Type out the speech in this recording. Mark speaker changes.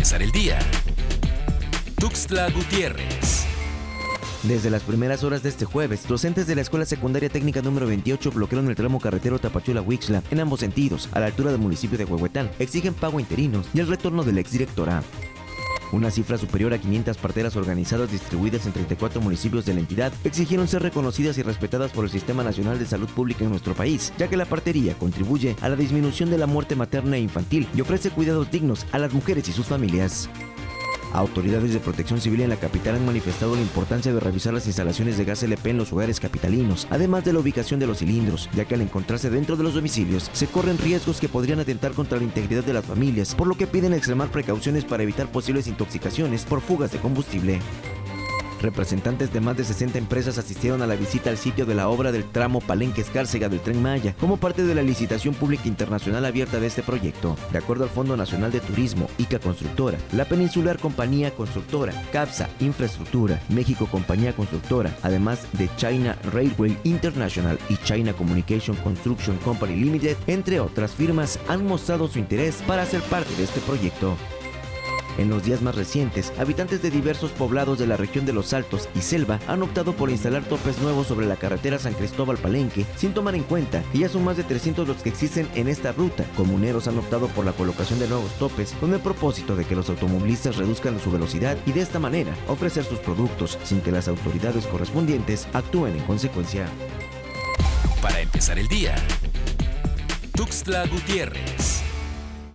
Speaker 1: empezar el día. Tuxtla Gutiérrez.
Speaker 2: Desde las primeras horas de este jueves, docentes de la Escuela Secundaria Técnica número 28 bloquearon el tramo carretero Tapachula-Huixla en ambos sentidos, a la altura del municipio de Huehuetán. Exigen pago interinos y el retorno del exdirectora. Una cifra superior a 500 parteras organizadas distribuidas en 34 municipios de la entidad exigieron ser reconocidas y respetadas por el Sistema Nacional de Salud Pública en nuestro país, ya que la partería contribuye a la disminución de la muerte materna e infantil y ofrece cuidados dignos a las mujeres y sus familias. Autoridades de protección civil en la capital han manifestado la importancia de revisar las instalaciones de gas LP en los hogares capitalinos, además de la ubicación de los cilindros, ya que al encontrarse dentro de los domicilios se corren riesgos que podrían atentar contra la integridad de las familias, por lo que piden extremar precauciones para evitar posibles intoxicaciones por fugas de combustible. Representantes de más de 60 empresas asistieron a la visita al sitio de la obra del tramo Palenque Escárcega del Tren Maya, como parte de la licitación pública internacional abierta de este proyecto. De acuerdo al Fondo Nacional de Turismo, ICA Constructora, la Peninsular Compañía Constructora, CAPSA Infraestructura, México Compañía Constructora, además de China Railway International y China Communication Construction Company Limited, entre otras firmas, han mostrado su interés para ser parte de este proyecto. En los días más recientes, habitantes de diversos poblados de la región de los Altos y Selva han optado por instalar topes nuevos sobre la carretera San Cristóbal Palenque, sin tomar en cuenta que ya son más de 300 los que existen en esta ruta. Comuneros han optado por la colocación de nuevos topes con el propósito de que los automovilistas reduzcan su velocidad y de esta manera ofrecer sus productos sin que las autoridades correspondientes actúen en consecuencia.
Speaker 1: Para empezar el día, Tuxtla Gutiérrez.